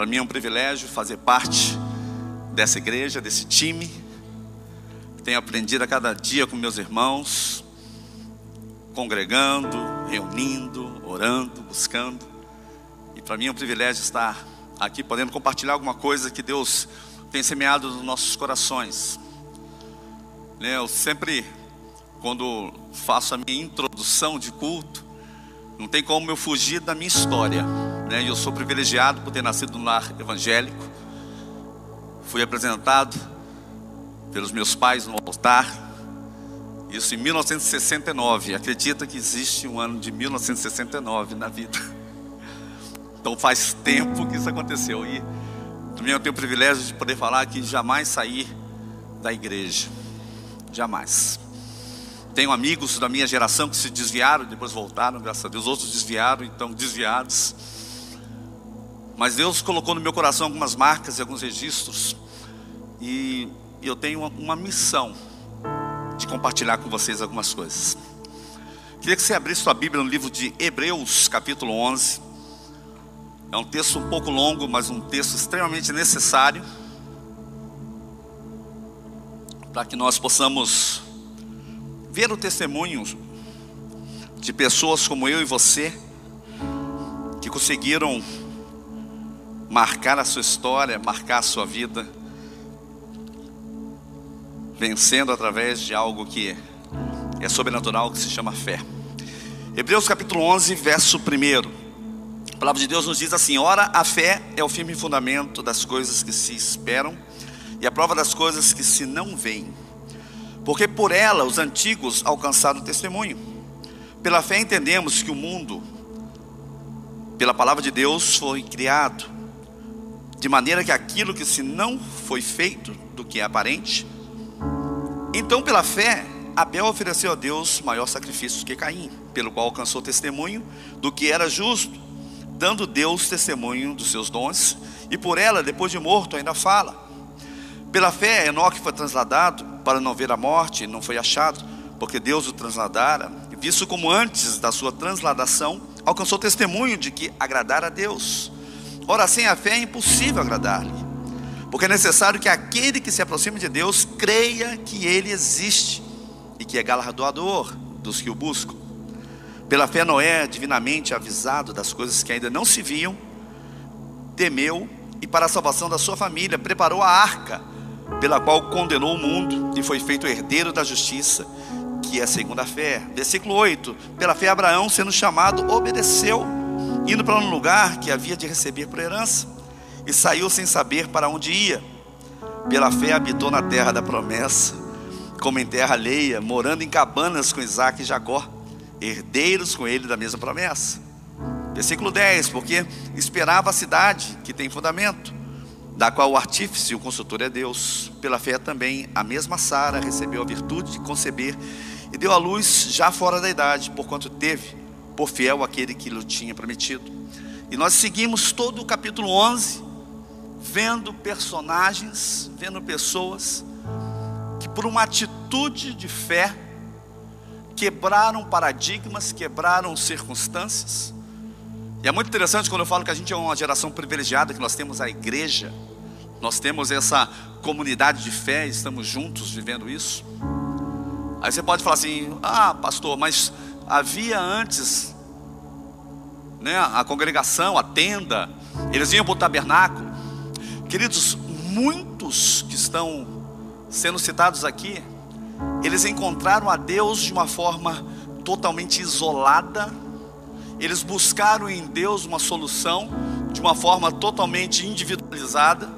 Para mim é um privilégio fazer parte dessa igreja, desse time. Tenho aprendido a cada dia com meus irmãos, congregando, reunindo, orando, buscando. E para mim é um privilégio estar aqui podendo compartilhar alguma coisa que Deus tem semeado nos nossos corações. Né, eu sempre, quando faço a minha introdução de culto, não tem como eu fugir da minha história. Né? Eu sou privilegiado por ter nascido no lar evangélico. Fui apresentado pelos meus pais no altar. Isso em 1969. Acredita que existe um ano de 1969 na vida. Então faz tempo que isso aconteceu. E também eu tenho o privilégio de poder falar que jamais saí da igreja. Jamais. Tenho amigos da minha geração que se desviaram, depois voltaram, graças a Deus. Outros desviaram, então desviados. Mas Deus colocou no meu coração algumas marcas e alguns registros. E eu tenho uma, missão de compartilhar com vocês algumas coisas. Queria que você abrisse sua Bíblia no livro de Hebreus, capítulo 11. É um texto um pouco longo, mas um texto extremamente necessário para que nós possamos ver o testemunho de pessoas como eu e você que conseguiram marcar a sua história, marcar a sua vida, vencendo através de algo que é sobrenatural, que se chama fé. Hebreus capítulo 11, verso 1. A palavra de Deus nos diz assim: Ora, a fé é o firme fundamento das coisas que se esperam e a prova das coisas que se não veem. Porque por ela os antigos alcançaram testemunho. Pela fé entendemos que o mundo, pela palavra de Deus, foi criado, de maneira que aquilo que se não foi feito do que é aparente. Então, pela fé, Abel ofereceu a Deus maior sacrifício que Caim, pelo qual alcançou testemunho do que era justo, dando Deus testemunho dos seus dons, e por ela, depois de morto, ainda fala. Pela fé, Enoque foi transladado para não ver a morte, não foi achado, porque Deus o transladara, visto como antes da sua transladação, alcançou testemunho de que agradara a Deus. Ora, sem a fé é impossível agradar-lhe, porque é necessário que aquele que se aproxima de Deus creia que ele existe e que é galardoador dos que o buscam. Pela fé, Noé, divinamente avisado das coisas que ainda não se viam, temeu e, para a salvação da sua família, preparou a arca pela qual condenou o mundo e foi feito herdeiro da justiça, que é segundo a fé. Versículo 8: Pela fé, Abraão, sendo chamado, obedeceu, indo para um lugar que havia de receber por herança, e saiu sem saber para onde ia. Pela fé, habitou na terra da promessa, como em terra alheia, morando em cabanas com Isaac e Jacó, herdeiros com ele da mesma promessa. Versículo 10: Porque esperava a cidade que tem fundamento da qual o artífice e o consultor é Deus. Pela fé também, a mesma Sara recebeu a virtude de conceber e deu à luz já fora da idade, porquanto teve por fiel aquele que lhe tinha prometido. E nós seguimos todo o capítulo 11, vendo personagens, vendo pessoas que, por uma atitude de fé, quebraram paradigmas, quebraram circunstâncias. E é muito interessante quando eu falo que a gente é uma geração privilegiada, que nós temos a igreja nós temos essa comunidade de fé, estamos juntos vivendo isso. Aí você pode falar assim: "Ah, pastor, mas havia antes né, a congregação, a tenda, eles iam para o tabernáculo. Queridos, muitos que estão sendo citados aqui, eles encontraram a Deus de uma forma totalmente isolada, eles buscaram em Deus uma solução de uma forma totalmente individualizada.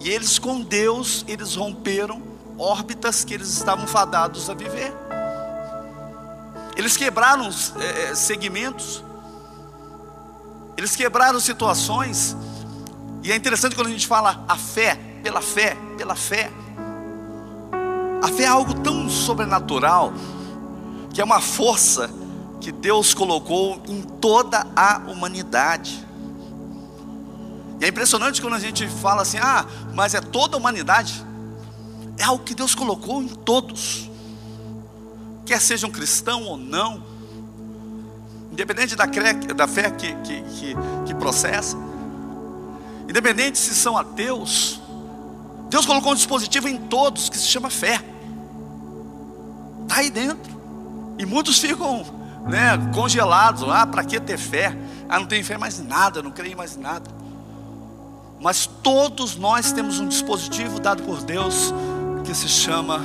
E eles com Deus, eles romperam órbitas que eles estavam fadados a viver. Eles quebraram é, segmentos. Eles quebraram situações. E é interessante quando a gente fala a fé, pela fé, pela fé. A fé é algo tão sobrenatural, que é uma força que Deus colocou em toda a humanidade. E é impressionante quando a gente fala assim: ah, mas é toda a humanidade. É algo que Deus colocou em todos, quer sejam cristão ou não, independente da, da fé que, que, que, que processa. independente se são ateus, Deus colocou um dispositivo em todos que se chama fé. Está aí dentro. E muitos ficam né, congelados. Ah, para que ter fé? Ah, não tenho fé mais nada, não creio mais nada. Mas todos nós temos um dispositivo dado por Deus que se chama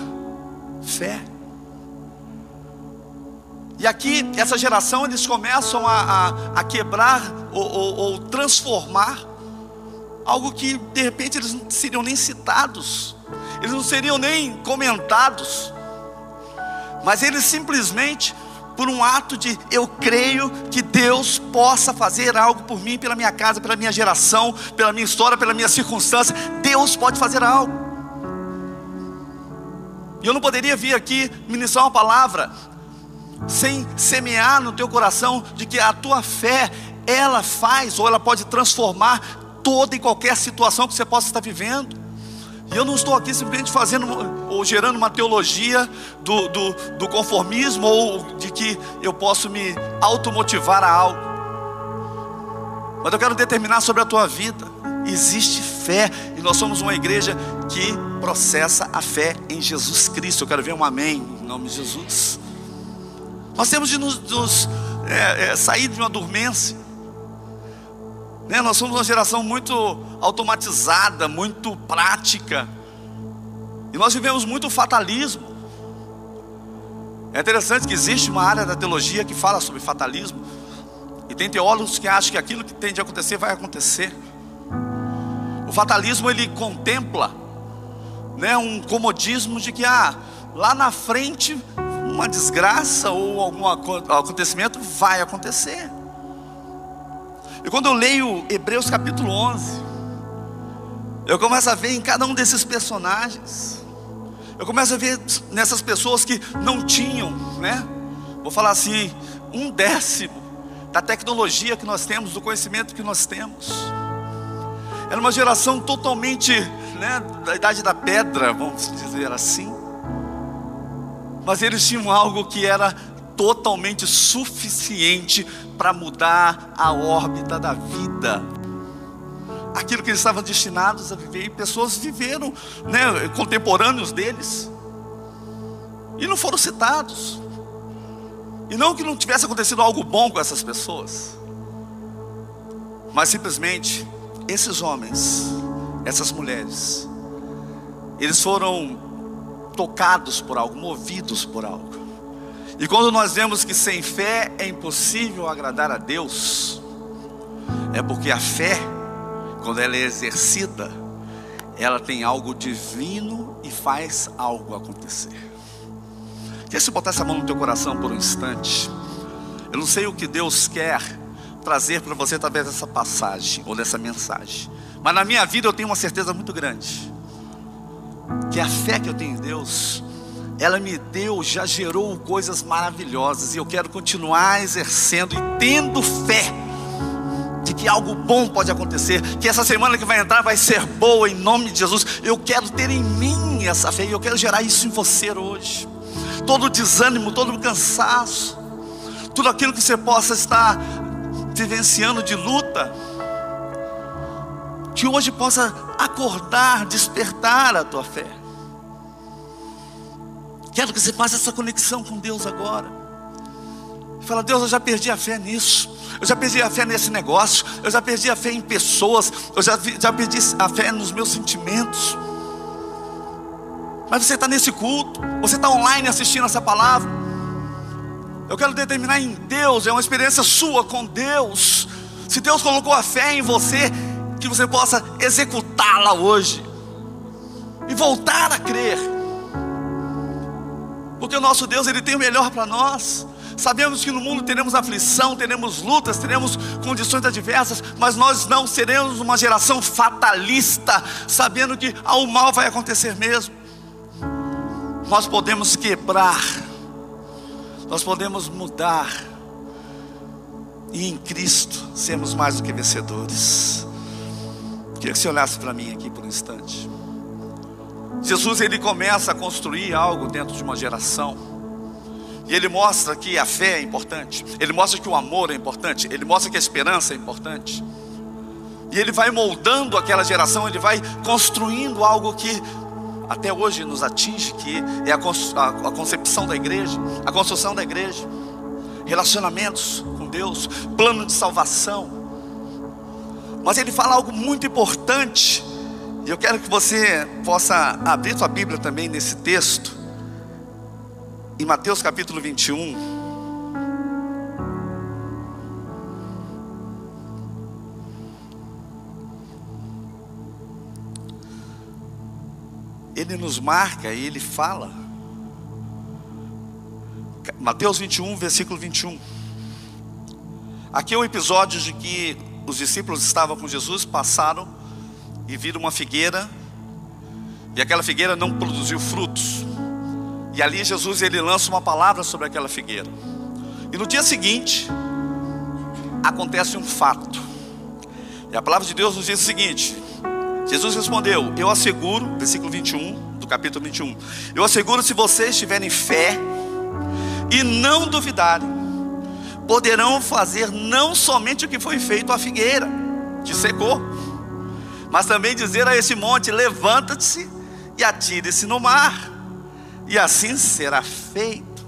fé. E aqui, essa geração, eles começam a, a, a quebrar ou, ou, ou, transformar algo que de repente eles não seriam nem citados, eles não seriam nem comentados, mas eles simplesmente, por um ato de eu creio que Deus possa fazer algo por mim, pela minha casa, pela minha geração, pela minha história, pela minha circunstância, Deus pode fazer algo. E eu não poderia vir aqui ministrar uma palavra sem semear no teu coração de que a tua fé, ela faz ou ela pode transformar toda e qualquer situação que você possa estar vivendo. E eu não estou aqui simplesmente fazendo ou gerando uma teologia do, do, do conformismo ou de que eu posso me automotivar a algo. Mas eu quero determinar sobre a tua vida. Existe fé e nós somos uma igreja que processa a fé em Jesus Cristo. Eu quero ver um amém em nome de Jesus. Nós temos de nos, nos é, é, sair de uma dormência. Né? Nós somos uma geração muito automatizada, muito prática. E nós vivemos muito fatalismo. É interessante que existe uma área da teologia que fala sobre fatalismo. E tem teólogos que acham que aquilo que tem de acontecer vai acontecer. O fatalismo ele contempla né, um comodismo de que ah, lá na frente uma desgraça ou algum acontecimento vai acontecer. E quando eu leio Hebreus capítulo 11, eu começo a ver em cada um desses personagens, eu começo a ver nessas pessoas que não tinham, né? Vou falar assim, um décimo da tecnologia que nós temos, do conhecimento que nós temos. Era uma geração totalmente, né, da idade da pedra, vamos dizer assim mas eles tinham algo que era totalmente suficiente para mudar a órbita da vida. Aquilo que eles estavam destinados a viver, e pessoas viveram, né, contemporâneos deles, e não foram citados. E não que não tivesse acontecido algo bom com essas pessoas, mas simplesmente esses homens, essas mulheres, eles foram tocados por algo, movidos por algo. E quando nós vemos que sem fé é impossível agradar a Deus, é porque a fé, quando ela é exercida, ela tem algo divino e faz algo acontecer. Quer se botar essa mão no teu coração por um instante? Eu não sei o que Deus quer trazer para você através dessa passagem ou dessa mensagem, mas na minha vida eu tenho uma certeza muito grande que a fé que eu tenho em Deus, ela me deu, já gerou coisas maravilhosas e eu quero continuar exercendo e tendo fé de que algo bom pode acontecer, que essa semana que vai entrar vai ser boa em nome de Jesus. Eu quero ter em mim essa fé e eu quero gerar isso em você hoje. Todo o desânimo, todo o cansaço, tudo aquilo que você possa estar vivenciando de luta, que hoje possa acordar, despertar a tua fé. Quero que você faça essa conexão com Deus agora. Fala, Deus, eu já perdi a fé nisso. Eu já perdi a fé nesse negócio. Eu já perdi a fé em pessoas. Eu já, já perdi a fé nos meus sentimentos. Mas você está nesse culto. Você está online assistindo essa palavra. Eu quero determinar em Deus. É uma experiência sua com Deus. Se Deus colocou a fé em você, que você possa executá-la hoje e voltar a crer. Porque o nosso Deus, Ele tem o melhor para nós. Sabemos que no mundo teremos aflição, teremos lutas, teremos condições adversas, mas nós não seremos uma geração fatalista, sabendo que ao mal vai acontecer mesmo. Nós podemos quebrar, nós podemos mudar, e em Cristo sermos mais do que vencedores. Queria que você olhasse para mim aqui por um instante. Jesus ele começa a construir algo dentro de uma geração. E ele mostra que a fé é importante. Ele mostra que o amor é importante. Ele mostra que a esperança é importante. E ele vai moldando aquela geração, ele vai construindo algo que até hoje nos atinge, que é a, concepção da igreja, a construção da igreja, relacionamentos com Deus, plano de salvação. Mas ele fala algo muito importante, e eu quero que você possa abrir sua Bíblia também nesse texto, em Mateus capítulo 21. ele nos marca e ele fala. Mateus 21, versículo 21. Aqui é um episódio de que os discípulos estavam com Jesus, passaram e viram uma figueira, e aquela figueira não produziu frutos. E ali Jesus ele lança uma palavra sobre aquela figueira. E no dia seguinte acontece um fato. E a palavra de Deus nos diz o seguinte: Jesus respondeu: Eu asseguro, versículo 21 do capítulo 21. Eu asseguro se vocês tiverem fé e não duvidarem, poderão fazer não somente o que foi feito à figueira, que secou, mas também dizer a esse monte: levanta-se e atire-se no mar, e assim será feito.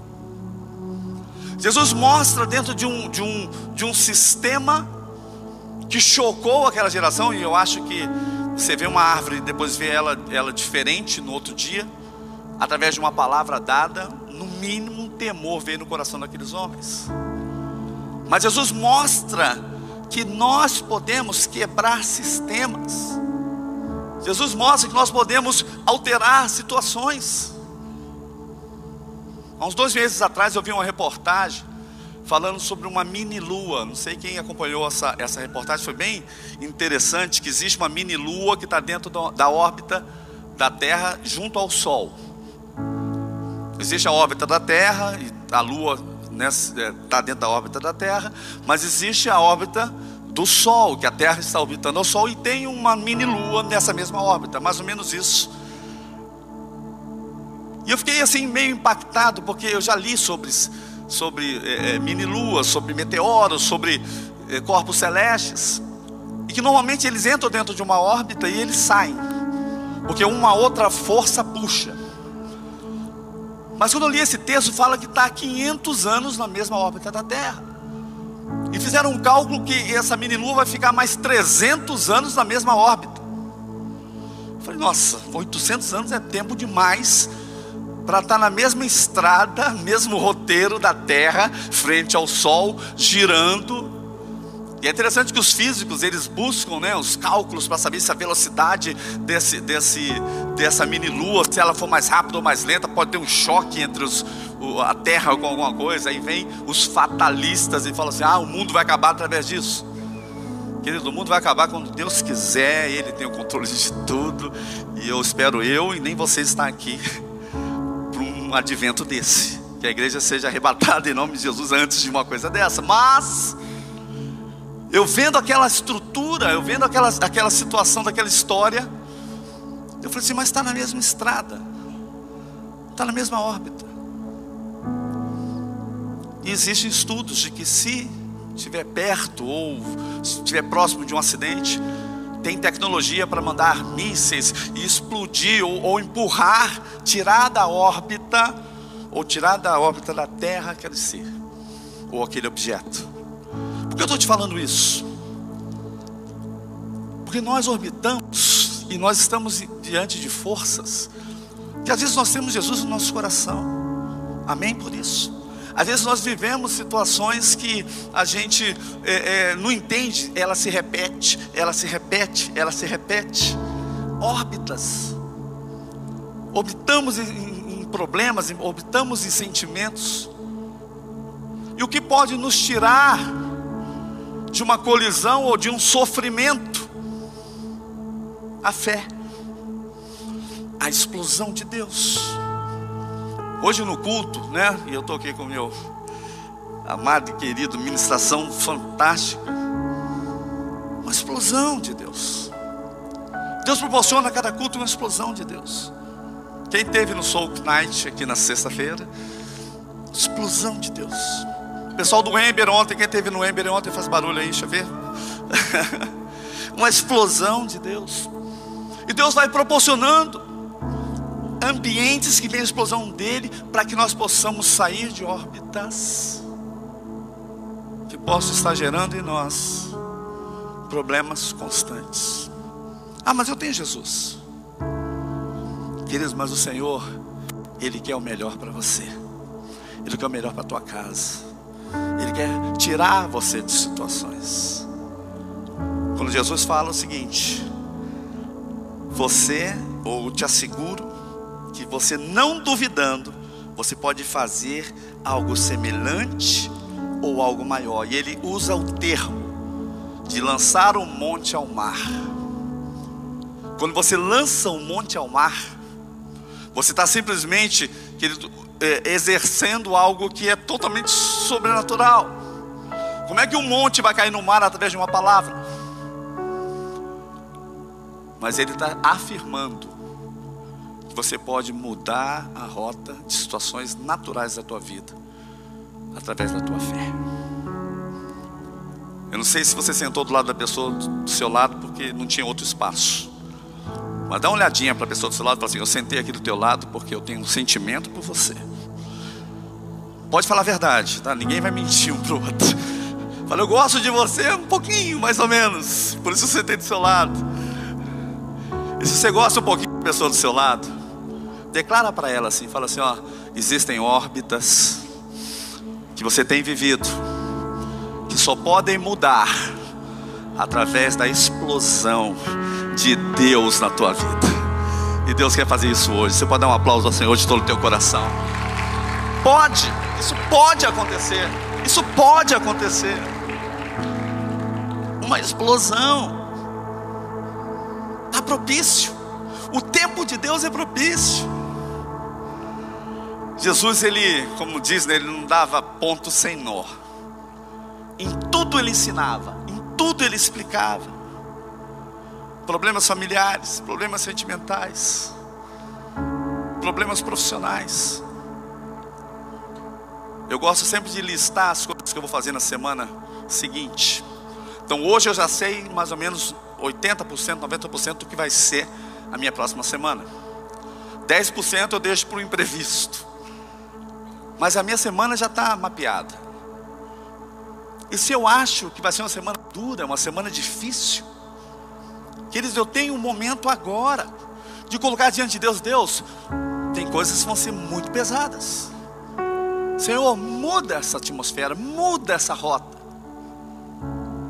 Jesus mostra dentro de um, de um, de um sistema que chocou aquela geração, e eu acho que você vê uma árvore e depois vê ela, ela diferente no outro dia, através de uma palavra dada, no mínimo um temor veio no coração daqueles homens. Mas Jesus mostra que nós podemos quebrar sistemas. Jesus mostra que nós podemos alterar situações. Há uns dois meses atrás eu vi uma reportagem falando sobre uma mini lua. Não sei quem acompanhou essa, essa reportagem, foi bem interessante que existe uma mini lua que está dentro do, da órbita da Terra junto ao Sol. Existe a órbita da Terra e a Lua está é, dentro da órbita da Terra, mas existe a órbita do Sol, que a Terra está orbitando ao Sol e tem uma mini lua nessa mesma órbita, mais ou menos isso. E eu fiquei assim meio impactado porque eu já li sobre sobre é, é, mini-luas, sobre meteoros, sobre é, corpos celestes, e que normalmente eles entram dentro de uma órbita e eles saem, porque uma outra força puxa. Mas quando eu li esse texto, fala que está há 500 anos na mesma órbita da Terra. E fizeram um cálculo que essa mini-lua vai ficar mais 300 anos na mesma órbita. Eu falei, nossa, 800 anos é tempo demais para estar tá na mesma estrada, mesmo roteiro da Terra, frente ao Sol, girando. E é interessante que os físicos eles buscam né, os cálculos para saber se a velocidade desse, desse, dessa mini lua, se ela for mais rápida ou mais lenta, pode ter um choque entre os, a Terra com alguma coisa. Aí vem os fatalistas e falam assim: ah, o mundo vai acabar através disso. Querido, o mundo vai acabar quando Deus quiser, Ele tem o controle de tudo. E eu espero eu e nem vocês estar aqui um advento desse. Que a igreja seja arrebatada em nome de Jesus antes de uma coisa dessa. Mas, eu vendo aquela estrutura, eu vendo aquela, aquela situação daquela história, eu falei assim: mas está na mesma estrada, está na mesma órbita. E existem estudos de que se estiver perto ou se estiver próximo de um acidente, tem tecnologia para mandar mísseis e explodir ou, ou, empurrar, tirar da órbita, ou tirar da órbita da Terra aquele ser, ou aquele objeto. Que eu estou te falando isso? Porque nós orbitamos e nós estamos diante de forças que às vezes nós temos Jesus no nosso coração. Amém por isso. Às vezes nós vivemos situações que a gente é, é, não entende, ela se repete, ela se repete, ela se repete. Órbitas. Orbitamos em, em problemas, orbitamos em sentimentos. E o que pode nos tirar de uma colisão ou de um sofrimento? A fé, a explosão de Deus. Hoje no culto, né? E eu estou aqui com meu amado e querido, ministração fantástica. Uma explosão de Deus. Deus proporciona a cada culto uma explosão de Deus. Quem teve no Soul Night aqui na sexta-feira? Explosão de Deus. Pessoal do Ember ontem, quem teve no Ember ontem faz barulho aí, deixa eu ver. uma explosão de Deus. E Deus vai proporcionando ambientes que vem a explosão dele para que nós possamos sair de órbitas que possam estar gerando em nós problemas constantes. Ah, mas eu tenho Jesus. Queridos, mas o Senhor, Ele quer o melhor para você. Ele quer o melhor para a tua casa. Ele quer tirar você de situações. Quando Jesus fala o seguinte: Você, ou te asseguro, que você não duvidando, você pode fazer algo semelhante ou algo maior. E ele usa o termo de lançar um monte ao mar. Quando você lança um monte ao mar, você está simplesmente querido, é, exercendo algo que é totalmente sobrenatural. Como é que um monte vai cair no mar através de uma palavra? Mas ele está afirmando que você pode mudar a rota de situações naturais da tua vida através da tua fé. Eu não sei se você sentou do lado da pessoa do seu lado porque não tinha outro espaço. Mas dá uma olhadinha para a pessoa do seu lado e fala assim: Eu sentei aqui do teu lado porque eu tenho um sentimento por você. Pode falar a verdade, tá? Ninguém vai mentir um para o outro. Fala, eu gosto de você um pouquinho, mais ou menos. Por isso eu sentei do seu lado. E se você gosta um pouquinho da pessoa do seu lado, declara para ela assim: fala assim, ó, existem órbitas que você tem vivido que só podem mudar através da explosão de Deus na tua vida. E Deus quer fazer isso hoje. Você pode dar um aplauso ao Senhor de todo o teu coração. Pode, isso pode acontecer. Isso pode acontecer. Uma explosão. Está propício. O tempo de Deus é propício. Jesus, ele, como diz, né, ele não dava ponto sem nó. Em tudo ele ensinava, em tudo ele explicava problemas familiares, problemas sentimentais, problemas profissionais. Eu gosto sempre de listar as coisas que eu vou fazer na semana seguinte. Então hoje eu já sei mais ou menos 80%, 90% do que vai ser a minha próxima semana. 10% eu deixo para o imprevisto. Mas a minha semana já está mapeada. E se eu acho que vai ser uma semana dura, uma semana difícil, Queridos, eu tenho um momento agora de colocar diante de Deus, Deus, tem coisas que vão ser muito pesadas. Senhor, muda essa atmosfera, muda essa rota.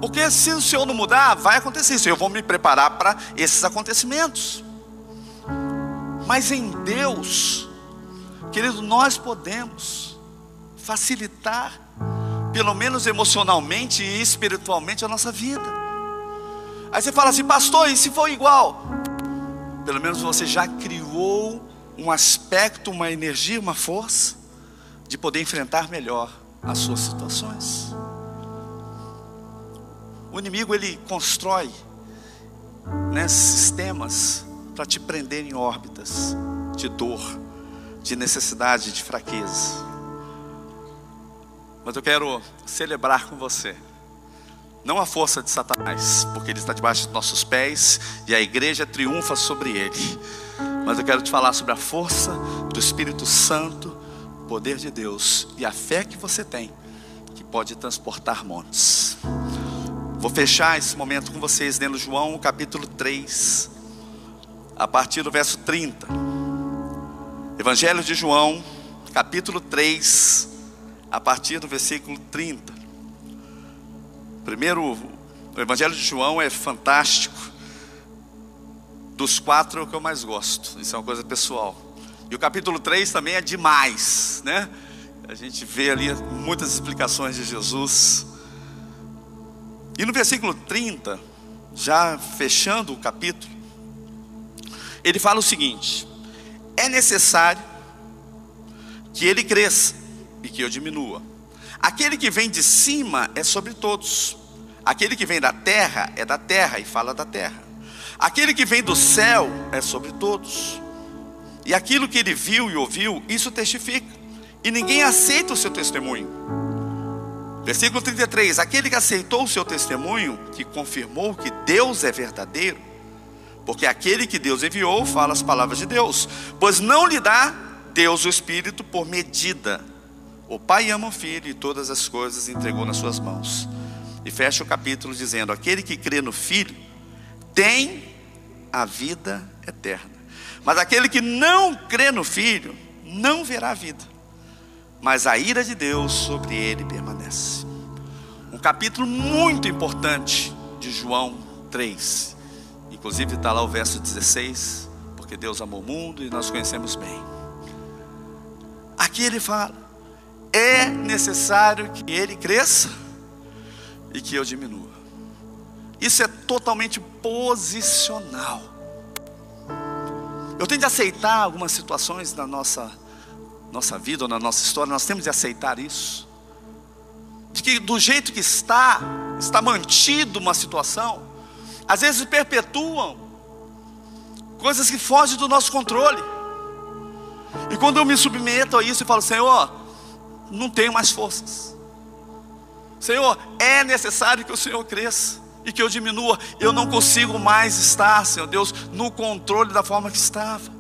Porque se o Senhor não mudar, vai acontecer isso. Eu vou me preparar para esses acontecimentos. Mas em Deus, querido, nós podemos facilitar, pelo menos emocionalmente e espiritualmente, a nossa vida. Aí você fala assim, pastor, e se for igual? Pelo menos você já criou um aspecto, uma energia, uma força de poder enfrentar melhor as suas situações. O inimigo ele constrói né, sistemas para te prender em órbitas de dor, de necessidade, de fraqueza. Mas eu quero celebrar com você não a força de Satanás, porque ele está debaixo dos nossos pés e a igreja triunfa sobre ele. Mas eu quero te falar sobre a força do Espírito Santo, poder de Deus e a fé que você tem, que pode transportar montes. Vou fechar esse momento com vocês lendo João capítulo 3, a partir do verso 30. Evangelho de João, capítulo 3, a partir do versículo 30. Primeiro, o Evangelho de João é fantástico. Dos quatro é o que eu mais gosto. Isso é uma coisa pessoal. E o capítulo 3 também é demais, né? A gente vê ali muitas explicações de Jesus. E no versículo 30, já fechando o capítulo, ele fala o seguinte: é necessário que ele cresça e que eu diminua. Aquele que vem de cima é sobre todos. Aquele que vem da terra é da terra e fala da terra. Aquele que vem do céu é sobre todos. E aquilo que ele viu e ouviu, isso testifica. E ninguém aceita o seu testemunho. Versículo 33: Aquele que aceitou o seu testemunho, que confirmou que Deus é verdadeiro, porque aquele que Deus enviou fala as palavras de Deus, pois não lhe dá Deus o Espírito por medida. O Pai ama o Filho e todas as coisas entregou nas suas mãos. E fecha o capítulo dizendo: Aquele que crê no Filho tem a vida eterna. Mas aquele que não crê no Filho não verá a vida, mas a ira de Deus sobre ele permanece. Um capítulo muito importante de João 3. Inclusive está lá o verso 16, porque Deus amou o mundo e nós conhecemos bem. Aqui ele fala: é necessário que ele cresça e que eu diminua. Isso é totalmente posicional. Eu tenho de aceitar algumas situações na nossa, nossa vida ou na nossa história, nós temos de aceitar isso. De que do jeito que está, está mantido uma situação, às vezes perpetuam coisas que fogem do nosso controle. E quando eu me submeto a isso e falo, Senhor, não tenho mais forças. Senhor, é necessário que o Senhor cresça e que eu diminua. Eu não consigo mais estar, Senhor Deus, no controle da forma que estava.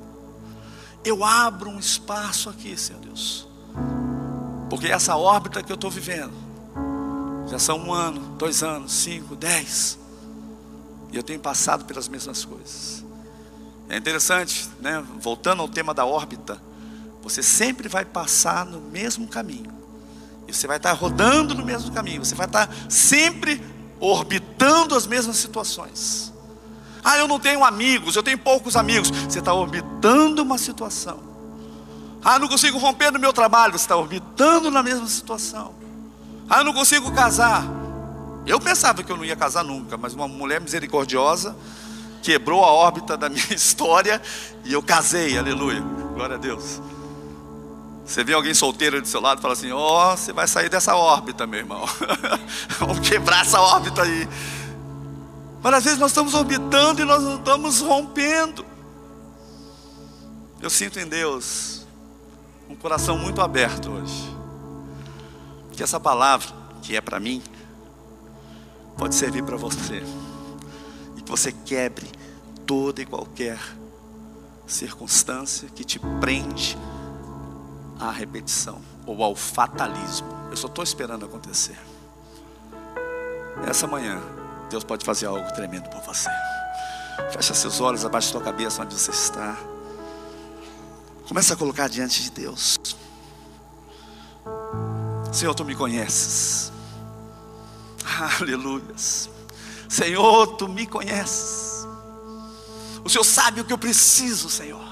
Eu abro um espaço aqui, Senhor Deus, porque essa órbita que eu estou vivendo, já são um ano, dois anos, cinco, dez, e eu tenho passado pelas mesmas coisas. É interessante, né? Voltando ao tema da órbita, você sempre vai passar no mesmo caminho. E você vai estar rodando no mesmo caminho. Você vai estar sempre orbitando as mesmas situações. Ah, eu não tenho amigos, eu tenho poucos amigos. Você está orbitando uma situação. Ah, não consigo romper no meu trabalho. Você está orbitando na mesma situação. Ah, eu não consigo casar. Eu pensava que eu não ia casar nunca, mas uma mulher misericordiosa quebrou a órbita da minha história e eu casei, aleluia, glória a Deus. Você vê alguém solteiro do seu lado e fala assim: Ó, oh, você vai sair dessa órbita, meu irmão. Vamos quebrar essa órbita aí. Mas às vezes nós estamos orbitando e nós não estamos rompendo. Eu sinto em Deus um coração muito aberto hoje. Que essa palavra, que é para mim, pode servir para você. E que você quebre toda e qualquer circunstância que te prende à repetição ou ao fatalismo. Eu só estou esperando acontecer. Essa manhã, Deus pode fazer algo tremendo por você. Fecha seus olhos, abaixa sua cabeça onde você está. Começa a colocar diante de Deus. Senhor, tu me conheces. Aleluias. Senhor, tu me conheces. O Senhor sabe o que eu preciso, Senhor.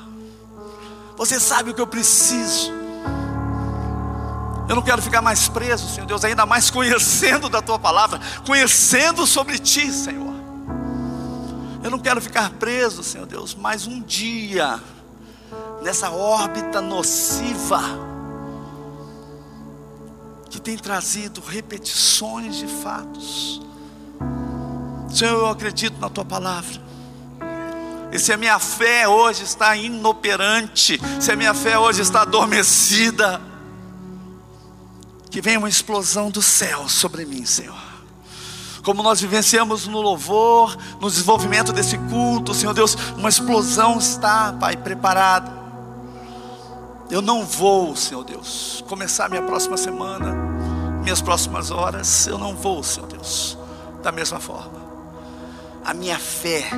Você sabe o que eu preciso. Eu não quero ficar mais preso, Senhor Deus, ainda mais conhecendo da tua palavra, conhecendo sobre ti, Senhor. Eu não quero ficar preso, Senhor Deus, mais um dia nessa órbita nociva que tem trazido repetições de fatos. Senhor, eu acredito na tua palavra. E se a minha fé hoje está inoperante, se a minha fé hoje está adormecida, que venha uma explosão do céu sobre mim, Senhor. Como nós vivenciamos no louvor, no desenvolvimento desse culto, Senhor Deus, uma explosão está, Pai, preparada. Eu não vou, Senhor Deus, começar minha próxima semana, minhas próximas horas, eu não vou, Senhor Deus, da mesma forma. A minha fé,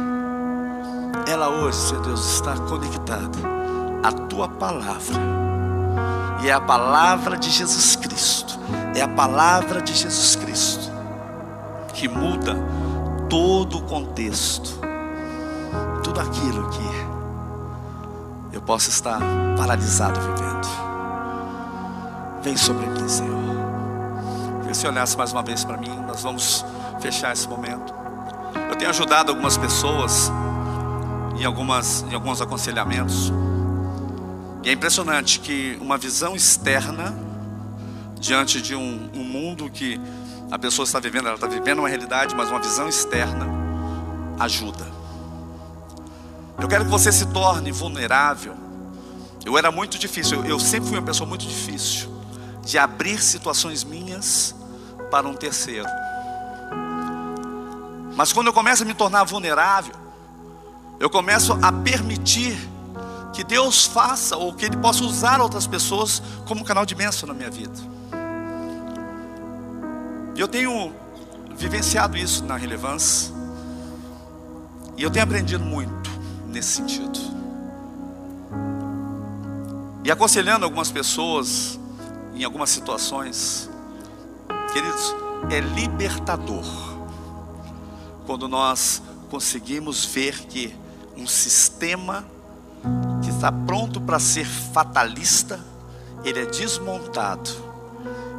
ela hoje, Senhor Deus, está conectada à tua palavra e é a palavra de Jesus Cristo. É a palavra de Jesus Cristo que muda todo o contexto. Tudo aquilo que eu posso estar paralisado vivendo. Vem sobre mim, Senhor. Queria se olhasse mais uma vez para mim, nós vamos fechar esse momento. Eu tenho ajudado algumas pessoas em, algumas, em alguns aconselhamentos. E é impressionante que uma visão externa, diante de um, um mundo que a pessoa está vivendo, ela está vivendo uma realidade, mas uma visão externa ajuda. Eu quero que você se torne vulnerável. Eu era muito difícil, eu, eu sempre fui uma pessoa muito difícil de abrir situações minhas para um terceiro. Mas quando eu começo a me tornar vulnerável, eu começo a permitir que Deus faça ou que Ele possa usar outras pessoas como canal de bênção na minha vida. Eu tenho vivenciado isso na relevância, e eu tenho aprendido muito nesse sentido. E aconselhando algumas pessoas em algumas situações, queridos, é libertador quando nós conseguimos ver que um sistema está pronto para ser fatalista, ele é desmontado.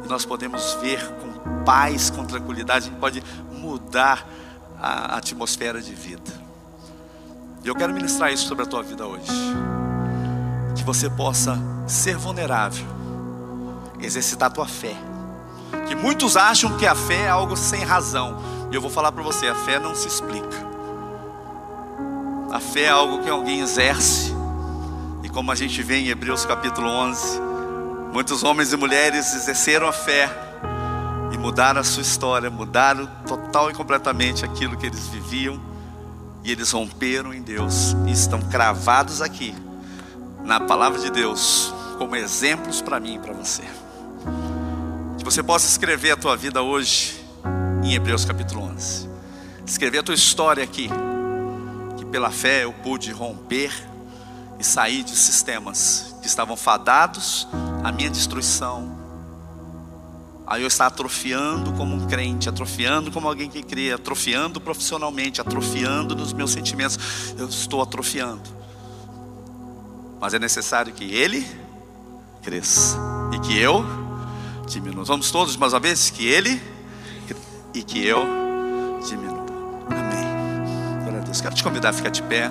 E nós podemos ver com paz, com tranquilidade, a gente pode mudar a atmosfera de vida. E eu quero ministrar isso sobre a tua vida hoje. Que você possa ser vulnerável, exercitar a tua fé. Que muitos acham que a fé é algo sem razão. E eu vou falar para você: a fé não se explica. A fé é algo que alguém exerce. Como a gente vê em Hebreus capítulo 11, muitos homens e mulheres exerceram a fé e mudaram a sua história, mudaram total e completamente aquilo que eles viviam. E eles romperam em Deus e estão cravados aqui na palavra de Deus como exemplos para mim e para você. Que você possa escrever a tua vida hoje em Hebreus capítulo 11. Escrever a tua história aqui pela fé eu pude romper e sair de sistemas que estavam fadados à minha destruição. Aí eu estava atrofiando como um crente, atrofiando como alguém que crê, atrofiando profissionalmente, atrofiando nos meus sentimentos. Eu estou atrofiando. Mas é necessário que ele cresça e que eu diminua. Vamos todos mais uma vez? Que ele e que eu diminua. Deus. Quero te convidar a ficar de pé.